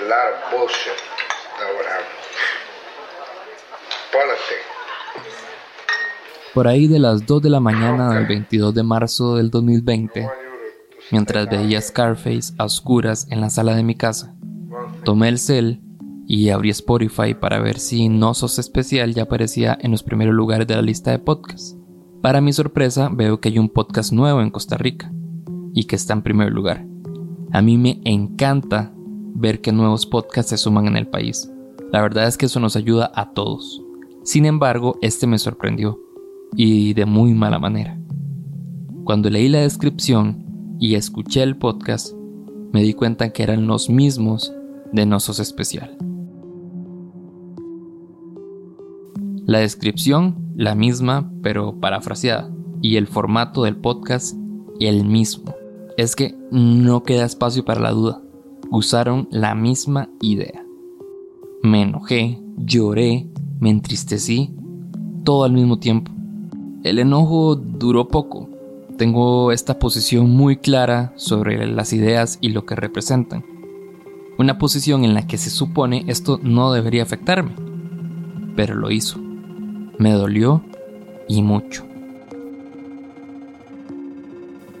lot of bullshit that would happen. Politics. Por ahí de las 2 de la mañana del 22 de marzo del 2020, mientras veía Scarface a oscuras en la sala de mi casa, tomé el cel y abrí Spotify para ver si No Sos Especial ya aparecía en los primeros lugares de la lista de podcasts. Para mi sorpresa, veo que hay un podcast nuevo en Costa Rica y que está en primer lugar. A mí me encanta ver que nuevos podcasts se suman en el país. La verdad es que eso nos ayuda a todos. Sin embargo, este me sorprendió y de muy mala manera. Cuando leí la descripción y escuché el podcast, me di cuenta que eran los mismos de Nosos Especial. La descripción, la misma, pero parafraseada, y el formato del podcast, el mismo. Es que no queda espacio para la duda. Usaron la misma idea. Me enojé, lloré, me entristecí, todo al mismo tiempo. El enojo duró poco. Tengo esta posición muy clara sobre las ideas y lo que representan. Una posición en la que se supone esto no debería afectarme. Pero lo hizo me dolió y mucho.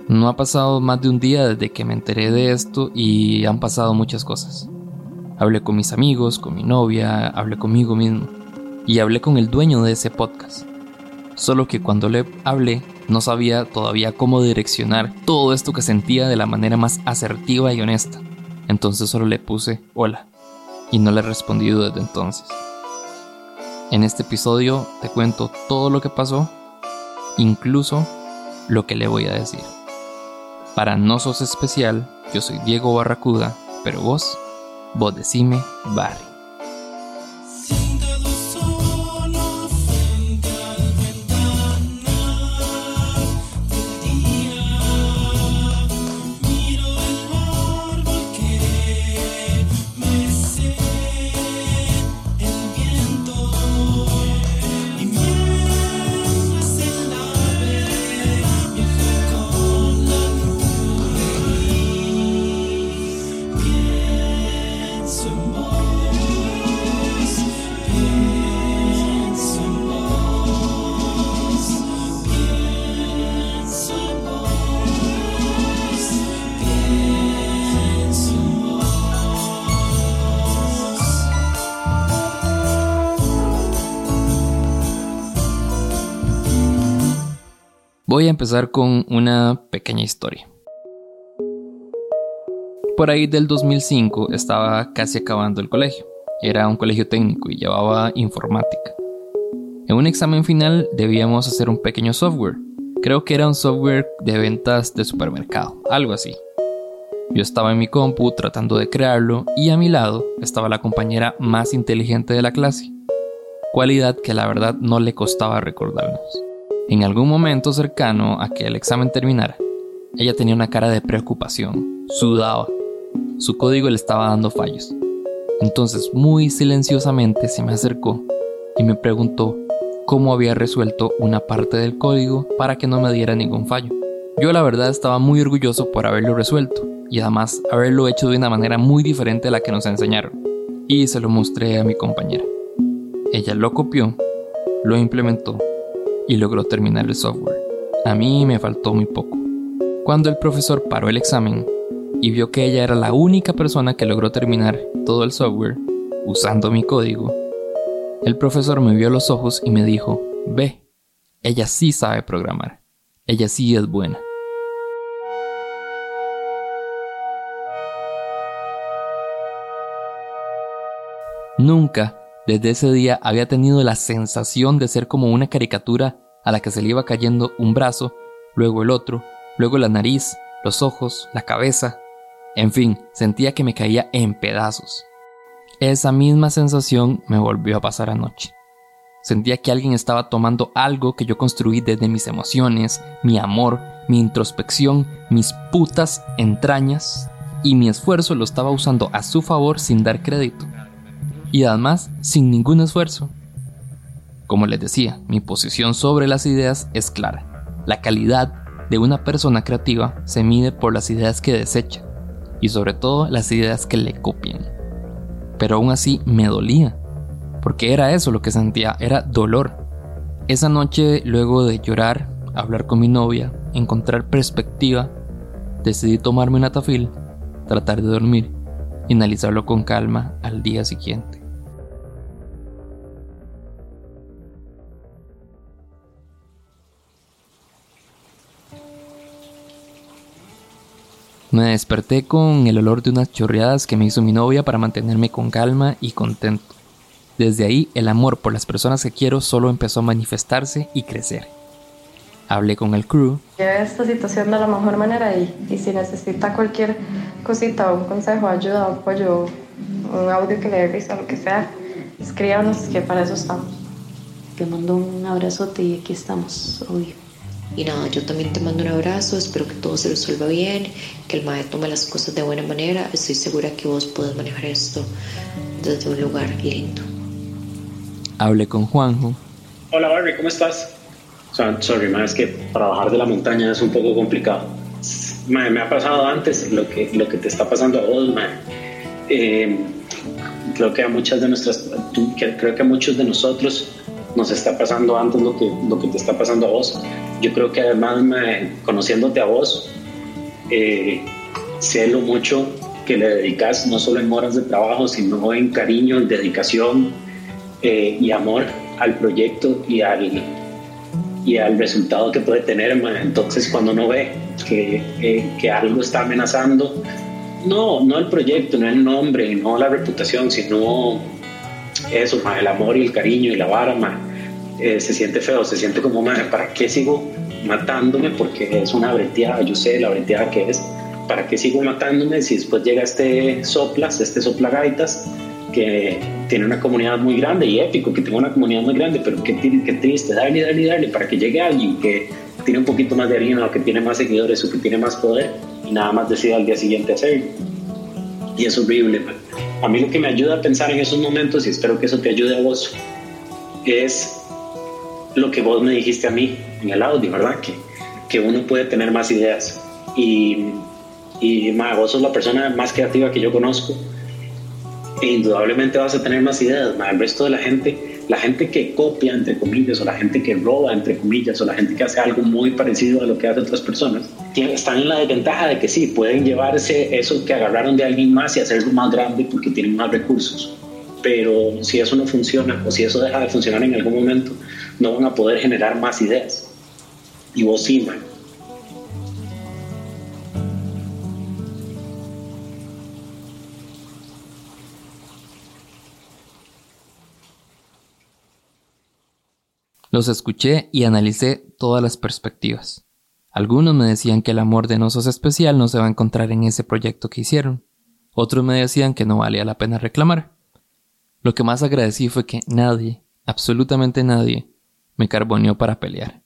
No ha pasado más de un día desde que me enteré de esto y han pasado muchas cosas. Hablé con mis amigos, con mi novia, hablé conmigo mismo y hablé con el dueño de ese podcast. Solo que cuando le hablé no sabía todavía cómo direccionar todo esto que sentía de la manera más asertiva y honesta. Entonces solo le puse hola y no le he respondido desde entonces. En este episodio te cuento todo lo que pasó, incluso lo que le voy a decir. Para no sos especial, yo soy Diego Barracuda, pero vos, vos decime Barry. Voy a empezar con una pequeña historia. Por ahí del 2005 estaba casi acabando el colegio. Era un colegio técnico y llevaba informática. En un examen final debíamos hacer un pequeño software. Creo que era un software de ventas de supermercado, algo así. Yo estaba en mi compu tratando de crearlo y a mi lado estaba la compañera más inteligente de la clase, cualidad que la verdad no le costaba recordarnos. En algún momento cercano a que el examen terminara, ella tenía una cara de preocupación, sudaba, su código le estaba dando fallos. Entonces, muy silenciosamente se me acercó y me preguntó cómo había resuelto una parte del código para que no me diera ningún fallo. Yo la verdad estaba muy orgulloso por haberlo resuelto y además haberlo hecho de una manera muy diferente a la que nos enseñaron. Y se lo mostré a mi compañera. Ella lo copió, lo implementó y logró terminar el software. A mí me faltó muy poco. Cuando el profesor paró el examen y vio que ella era la única persona que logró terminar todo el software usando mi código, el profesor me vio los ojos y me dijo, ve, ella sí sabe programar, ella sí es buena. Nunca desde ese día había tenido la sensación de ser como una caricatura a la que se le iba cayendo un brazo, luego el otro, luego la nariz, los ojos, la cabeza. En fin, sentía que me caía en pedazos. Esa misma sensación me volvió a pasar anoche. Sentía que alguien estaba tomando algo que yo construí desde mis emociones, mi amor, mi introspección, mis putas entrañas, y mi esfuerzo lo estaba usando a su favor sin dar crédito y además sin ningún esfuerzo. Como les decía, mi posición sobre las ideas es clara. La calidad de una persona creativa se mide por las ideas que desecha y sobre todo las ideas que le copian. pero aún así me dolía, porque era eso lo que sentía, era dolor. Esa noche, luego de llorar, hablar con mi novia, encontrar perspectiva, decidí tomarme una tafil, tratar de dormir y analizarlo con calma al día siguiente. Me desperté con el olor de unas chorreadas que me hizo mi novia para mantenerme con calma y contento. Desde ahí el amor por las personas que quiero solo empezó a manifestarse y crecer. Hablé con el crew. Lleve esta situación de la mejor manera y, y si necesita cualquier cosita, un consejo, ayuda, apoyo, un audio que le dé risa, lo que sea, escríbanos que para eso estamos. Te mando un abrazote y aquí estamos, obvio. Y nada, yo también te mando un abrazo, espero que todo se resuelva bien, que el maestro tome las cosas de buena manera. Estoy segura que vos podés manejar esto desde un lugar lindo. Hablé con Juanjo. Hola Barbie, ¿cómo estás? Sorry, ma, es que para bajar de la montaña es un poco complicado. Ma, me ha pasado antes lo que, lo que te está pasando a vos, ma. Eh, creo que a muchas de nuestras, creo que a muchos de nosotros nos está pasando antes lo que, lo que te está pasando a vos. Yo creo que además, conociéndote a vos, eh, sé lo mucho que le dedicas, no solo en horas de trabajo, sino en cariño, en dedicación eh, y amor al proyecto y al, y al resultado que puede tener. Entonces, cuando uno ve que, eh, que algo está amenazando, no, no el proyecto, no el nombre, no la reputación, sino eso, el amor y el cariño y la vara, eh, se siente feo, se siente como, ¿para qué sigo matándome? Porque es una breteada, yo sé la breteada que es. ¿Para qué sigo matándome si después llega este soplas, este soplagaitas, que tiene una comunidad muy grande y épico, que tiene una comunidad muy grande, pero qué, qué triste, darle, darle, darle, para que llegue alguien que tiene un poquito más de harina que tiene más seguidores o que tiene más poder y nada más decida al día siguiente hacerlo. Y es horrible. A mí lo que me ayuda a pensar en esos momentos, y espero que eso te ayude a vos, es lo que vos me dijiste a mí en el audio, ¿verdad? Que, que uno puede tener más ideas. Y, y ma, vos sos la persona más creativa que yo conozco. E indudablemente vas a tener más ideas. Ma, el resto de la gente, la gente que copia, entre comillas, o la gente que roba, entre comillas, o la gente que hace algo muy parecido a lo que hacen otras personas, están en la desventaja de que sí, pueden llevarse eso que agarraron de alguien más y hacerlo más grande porque tienen más recursos. Pero si eso no funciona o si eso deja de funcionar en algún momento, no van a poder generar más ideas. Y vos sí, man. Los escuché y analicé todas las perspectivas. Algunos me decían que el amor de Nosos especial no se va a encontrar en ese proyecto que hicieron. Otros me decían que no valía la pena reclamar. Lo que más agradecí fue que nadie, absolutamente nadie, me carboneó para pelear.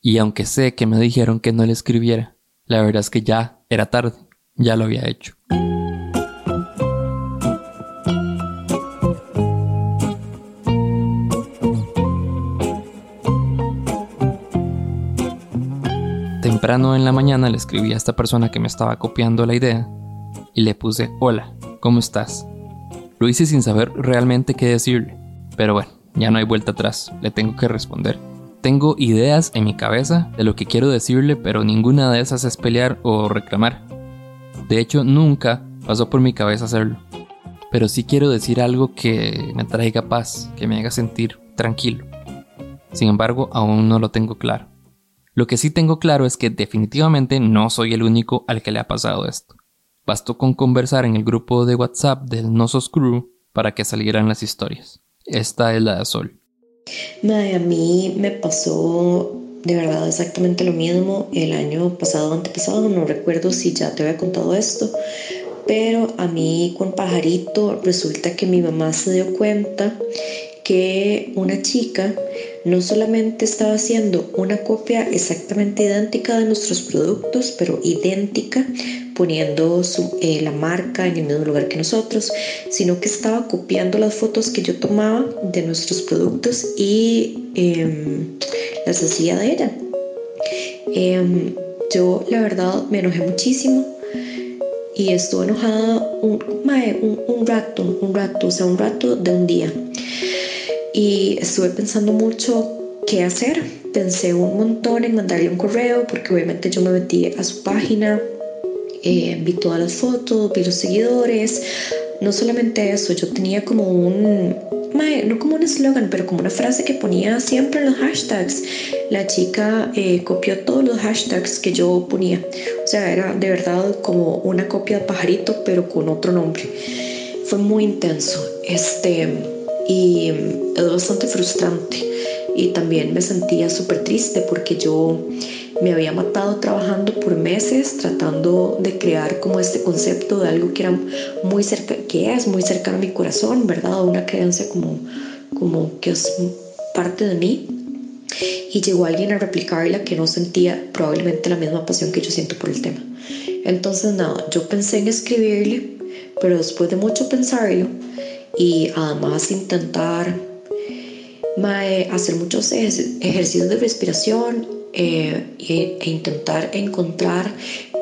Y aunque sé que me dijeron que no le escribiera, la verdad es que ya era tarde, ya lo había hecho. Temprano en la mañana le escribí a esta persona que me estaba copiando la idea y le puse hola, ¿cómo estás? Lo hice sin saber realmente qué decirle, pero bueno, ya no hay vuelta atrás, le tengo que responder. Tengo ideas en mi cabeza de lo que quiero decirle, pero ninguna de esas es pelear o reclamar. De hecho, nunca pasó por mi cabeza hacerlo. Pero sí quiero decir algo que me traiga paz, que me haga sentir tranquilo. Sin embargo, aún no lo tengo claro. Lo que sí tengo claro es que definitivamente no soy el único al que le ha pasado esto. Bastó con conversar en el grupo de WhatsApp del Nosos Crew para que salieran las historias. Esta es la de Sol. a mí me pasó de verdad exactamente lo mismo el año pasado, antepasado, no recuerdo si ya te había contado esto, pero a mí con Pajarito resulta que mi mamá se dio cuenta que una chica no solamente estaba haciendo una copia exactamente idéntica de nuestros productos, pero idéntica, poniendo eh, la marca en el mismo lugar que nosotros, sino que estaba copiando las fotos que yo tomaba de nuestros productos y em, las hacía de ella. Em, yo la verdad me enojé muchísimo y estuve enojada un, un rato, un rato, o sea, un rato de un día. Y estuve pensando mucho qué hacer. Pensé un montón en mandarle un correo, porque obviamente yo me metí a su página, eh, vi todas las fotos, vi los seguidores. No solamente eso, yo tenía como un, no como un eslogan, pero como una frase que ponía siempre en los hashtags. La chica eh, copió todos los hashtags que yo ponía. O sea, era de verdad como una copia de pajarito, pero con otro nombre. Fue muy intenso. Este, y es bastante frustrante. Y también me sentía súper triste porque yo me había matado trabajando por meses tratando de crear como este concepto de algo que era muy cerca, que es muy cercano a mi corazón, ¿verdad? Una creencia como, como que es parte de mí. Y llegó alguien a replicarla que no sentía probablemente la misma pasión que yo siento por el tema. Entonces, nada, yo pensé en escribirle, pero después de mucho pensarlo y además intentar hacer muchos ejercicios de respiración eh, e, intentar encontrar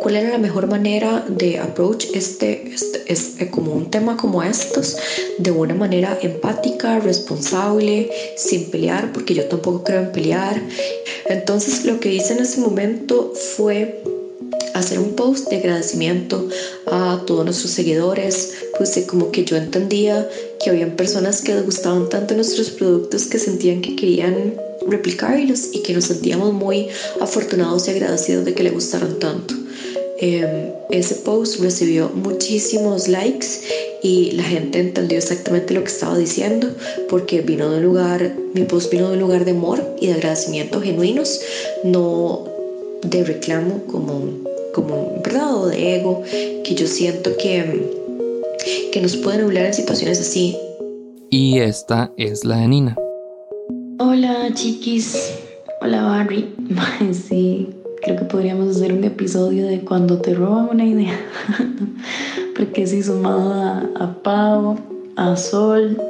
cuál era la mejor manera de approach este, este, este, como un tema como estos de una manera empática, responsable, sin pelear, porque yo tampoco creo en pelear. Entonces lo que hice en ese momento fue hacer un post de agradecimiento a todos nuestros seguidores, pues como que yo entendía que habían personas que les gustaban tanto nuestros productos que sentían que querían replicarlos y que nos sentíamos muy afortunados y agradecidos de que le gustaran tanto. Em, ese post recibió muchísimos likes y la gente entendió exactamente lo que estaba diciendo porque vino de un lugar, mi post vino de un lugar de amor y de agradecimiento genuinos, no de reclamo como, como ¿verdad? O de ego, que yo siento que, que nos pueden nublar en situaciones así. Y esta es la de Nina. Hola chiquis, hola Barry. Sí, creo que podríamos hacer un episodio de cuando te roban una idea. Porque sí, sumado a, a Pau, a Sol,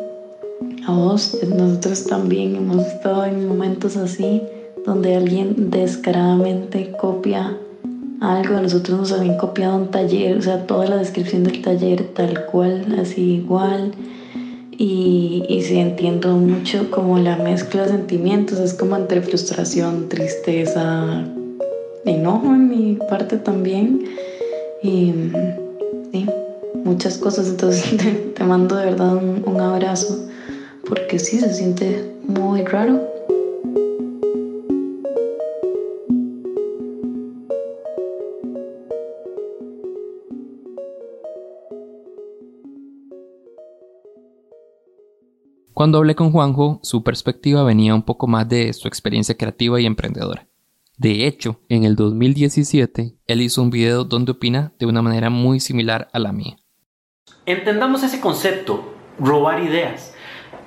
a vos, nosotros también hemos estado en momentos así donde alguien descaradamente copia algo. Nosotros nos habían copiado un taller, o sea, toda la descripción del taller tal cual, así igual y, y sí entiendo mucho como la mezcla de sentimientos, es como entre frustración, tristeza, enojo en mi parte también y sí, muchas cosas, entonces te, mando de verdad un, un abrazo porque sí se siente muy raro Cuando hablé con Juanjo, su perspectiva venía un poco más de su experiencia creativa y emprendedora. De hecho, en el 2017, él hizo un video donde opina de una manera muy similar a la mía. Entendamos ese concepto, robar ideas.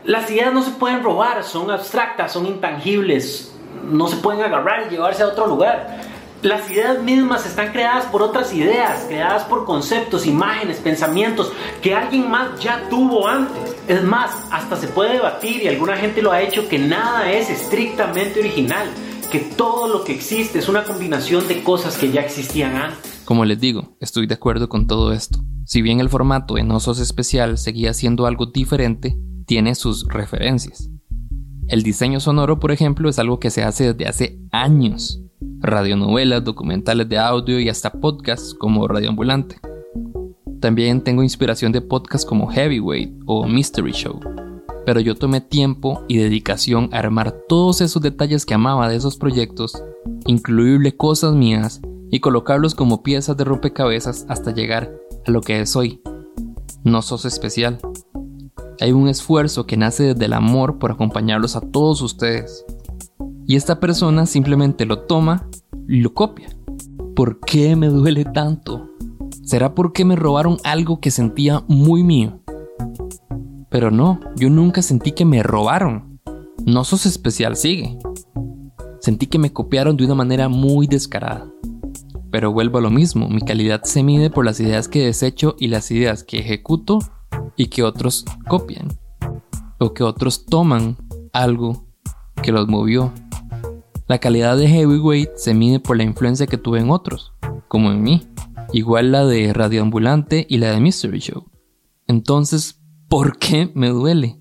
Las ideas no se pueden robar, son abstractas, son intangibles, no se pueden agarrar y llevarse a otro lugar. Las ideas mismas están creadas por otras ideas, creadas por conceptos, imágenes, pensamientos que alguien más ya tuvo antes. Es más, hasta se puede debatir y alguna gente lo ha hecho que nada es estrictamente original, que todo lo que existe es una combinación de cosas que ya existían antes. Como les digo, estoy de acuerdo con todo esto. Si bien el formato en Osos Especial seguía siendo algo diferente, tiene sus referencias. El diseño sonoro, por ejemplo, es algo que se hace desde hace años radionovelas, documentales de audio y hasta podcasts como Radio Ambulante. También tengo inspiración de podcasts como Heavyweight o Mystery Show. Pero yo tomé tiempo y dedicación a armar todos esos detalles que amaba de esos proyectos, incluirle cosas mías y colocarlos como piezas de rompecabezas hasta llegar a lo que es hoy. No sos especial. Hay un esfuerzo que nace desde el amor por acompañarlos a todos ustedes y esta persona simplemente lo toma y lo copia. ¿Por qué me duele tanto? ¿Será porque me robaron algo que sentía muy mío? Pero no, yo nunca sentí que me robaron. No sos especial, sigue. Sentí que me copiaron de una manera muy descarada. Pero vuelvo a lo mismo, mi calidad se mide por las ideas que desecho y las ideas que ejecuto y que otros copian. O que otros toman algo que los movió la calidad de heavyweight se mide por la influencia que tuve en otros, como en mí. igual la de Radioambulante y la de Mystery Show. Entonces, ¿por qué me duele?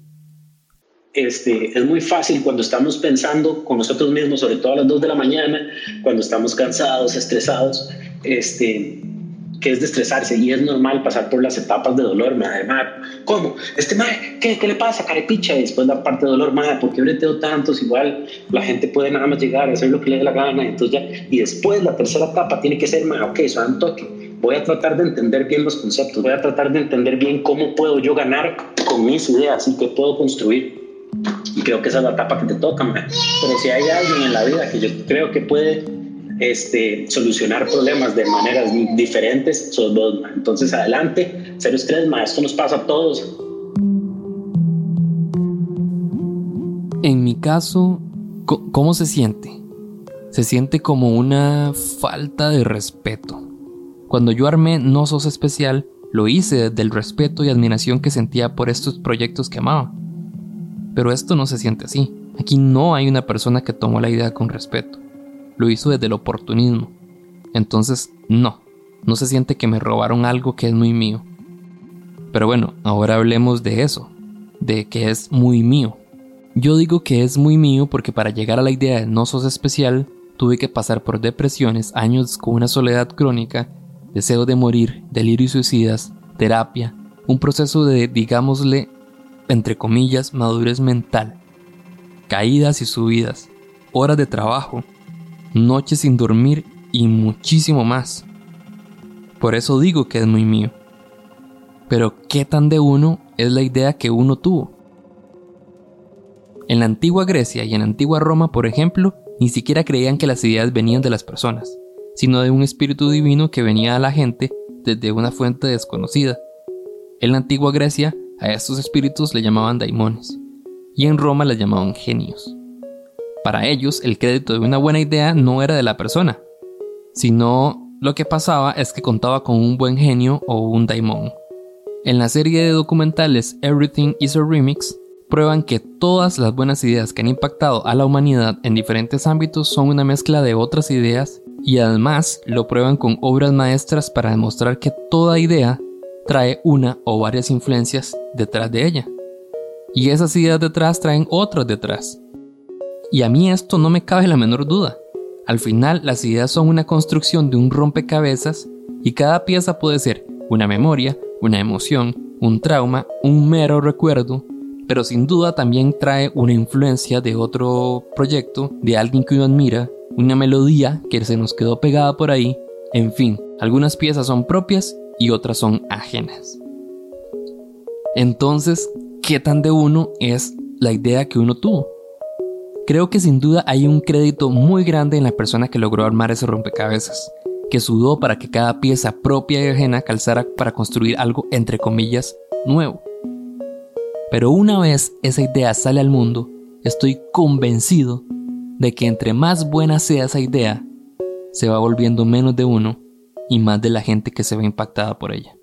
Este, es muy fácil cuando estamos pensando con nosotros mismos, sobre todo a las 2 de la mañana, cuando estamos cansados, estresados, este, que es de y es normal pasar por las etapas de dolor, madre, madre, ¿cómo? Este madre, ¿qué, ¿qué le pasa, carepicha? Y después la parte de dolor, madre, ¿por qué breteo tantos? Igual la gente puede nada más llegar a hacer lo que le dé la gana, entonces ya, y después la tercera etapa tiene que ser, madre, ok, un toque, voy a tratar de entender bien los conceptos, voy a tratar de entender bien cómo puedo yo ganar con mis ideas y qué puedo construir. Y creo que esa es la etapa que te toca, man. Pero si hay alguien en la vida que yo creo que puede este, solucionar problemas de maneras diferentes, sos vos. Entonces, adelante, cero estrés, man. Esto nos pasa a todos. En mi caso, ¿cómo se siente? Se siente como una falta de respeto. Cuando yo armé No Sos Especial, lo hice desde el respeto y admiración que sentía por estos proyectos que amaba. Pero esto no se siente así. Aquí no hay una persona que tomó la idea con respeto. Lo hizo desde el oportunismo. Entonces, no. No se siente que me robaron algo que es muy mío. Pero bueno, ahora hablemos de eso. De que es muy mío. Yo digo que es muy mío porque para llegar a la idea de no sos especial, tuve que pasar por depresiones, años con una soledad crónica, deseo de morir, delirios suicidas, terapia, un proceso de, digámosle, entre comillas, madurez mental, caídas y subidas, horas de trabajo, noches sin dormir y muchísimo más. Por eso digo que es muy mío. Pero ¿qué tan de uno es la idea que uno tuvo? En la antigua Grecia y en la antigua Roma, por ejemplo, ni siquiera creían que las ideas venían de las personas, sino de un espíritu divino que venía a la gente desde una fuente desconocida. En la antigua Grecia, a estos espíritus le llamaban daimones, y en Roma les llamaban genios. Para ellos, el crédito de una buena idea no era de la persona, sino lo que pasaba es que contaba con un buen genio o un daimon. En la serie de documentales Everything is a Remix, prueban que todas las buenas ideas que han impactado a la humanidad en diferentes ámbitos son una mezcla de otras ideas y además lo prueban con obras maestras para demostrar que toda idea trae una o varias influencias detrás de ella. Y esas ideas detrás traen otras detrás. Y a mí esto no me cabe la menor duda. Al final las ideas son una construcción de un rompecabezas y cada pieza puede ser una memoria, una emoción, un trauma, un mero recuerdo, pero sin duda también trae una influencia de otro proyecto, de alguien que uno admira, una melodía que se nos quedó pegada por ahí, en fin, algunas piezas son propias y otras son ajenas. Entonces, ¿qué tan de uno es la idea que uno tuvo? Creo que sin duda hay un crédito muy grande en la persona que logró armar ese rompecabezas, que sudó para que cada pieza propia y ajena calzara para construir algo entre comillas nuevo. Pero una vez esa idea sale al mundo, estoy convencido de que entre más buena sea esa idea, se va volviendo menos de uno y más de la gente que se ve impactada por ella.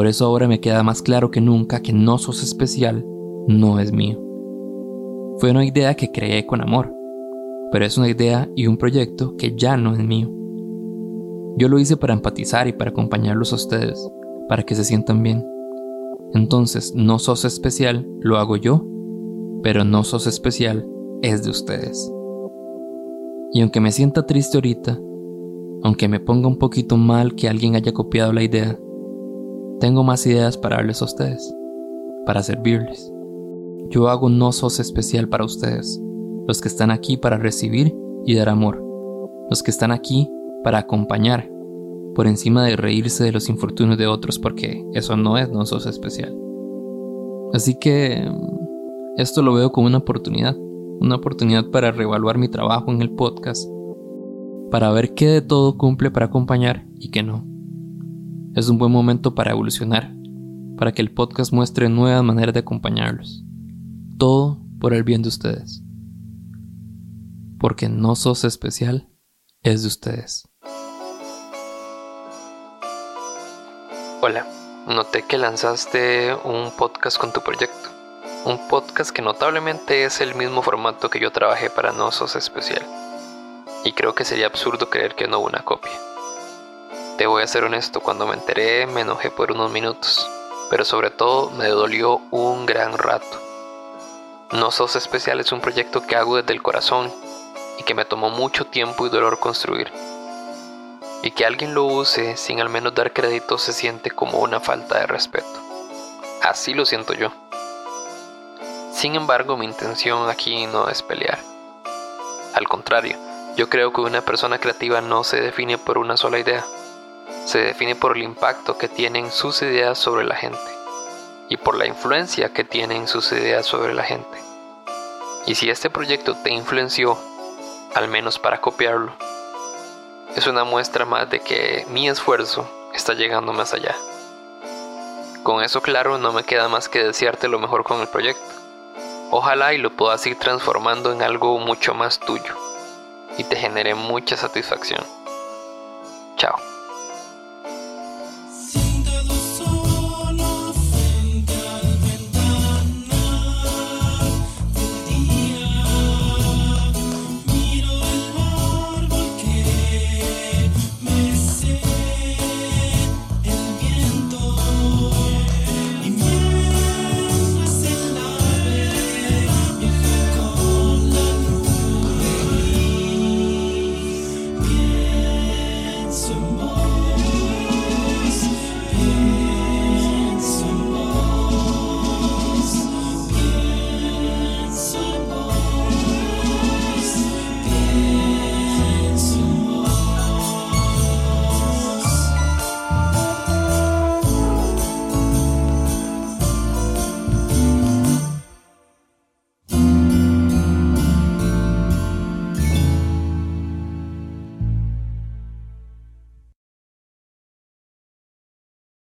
Por eso ahora me queda más claro que nunca que no sos especial no es mío. Fue una idea que creé con amor, pero es una idea y un proyecto que ya no es mío. Yo lo hice para empatizar y para acompañarlos a ustedes, para que se sientan bien. Entonces, no sos especial, lo hago yo, pero no sos especial, es de ustedes. Y aunque me sienta triste ahorita, aunque me ponga un poquito mal que alguien haya copiado la idea, tengo más ideas para darles a ustedes, para servirles. Yo hago no sos especial para ustedes, los que están aquí para recibir y dar amor, los que están aquí para acompañar por encima de reírse de los infortunios de otros porque eso no es no sos especial. Así que mm, esto lo veo como una oportunidad, una oportunidad para reevaluar mi trabajo en el podcast, para ver qué de todo cumple para acompañar y qué no. Es un buen momento para evolucionar, para que el podcast muestre nuevas maneras de acompañarlos. Todo por el bien de ustedes. Porque no sos especial, es de ustedes. Hola, noté que lanzaste un podcast con tu proyecto. Un podcast que notablemente es el mismo formato que yo trabajé para No Sos Especial. Y creo que sería absurdo creer que no hubo una copia. Te voy a ser honesto, cuando me enteré me enojé por unos minutos, pero sobre todo me dolió un gran rato. No Sos Especial es un proyecto que hago desde el corazón y que me tomó mucho tiempo y dolor construir. Y que alguien lo use sin al menos dar crédito se siente como una falta de respeto. Así lo siento yo. Sin embargo, mi intención aquí no es pelear. Al contrario, yo creo que una persona creativa no se define por una sola idea se define por el impacto que tienen sus ideas sobre la gente y por la influencia que tienen sus ideas sobre la gente. Y si este proyecto te influenció, al menos para copiarlo, es una muestra más de que mi esfuerzo está llegando más allá. Con eso claro, no me queda más que desearte lo mejor con el proyecto. Ojalá y lo puedas ir transformando en algo mucho más tuyo y te genere mucha satisfacción. Chao.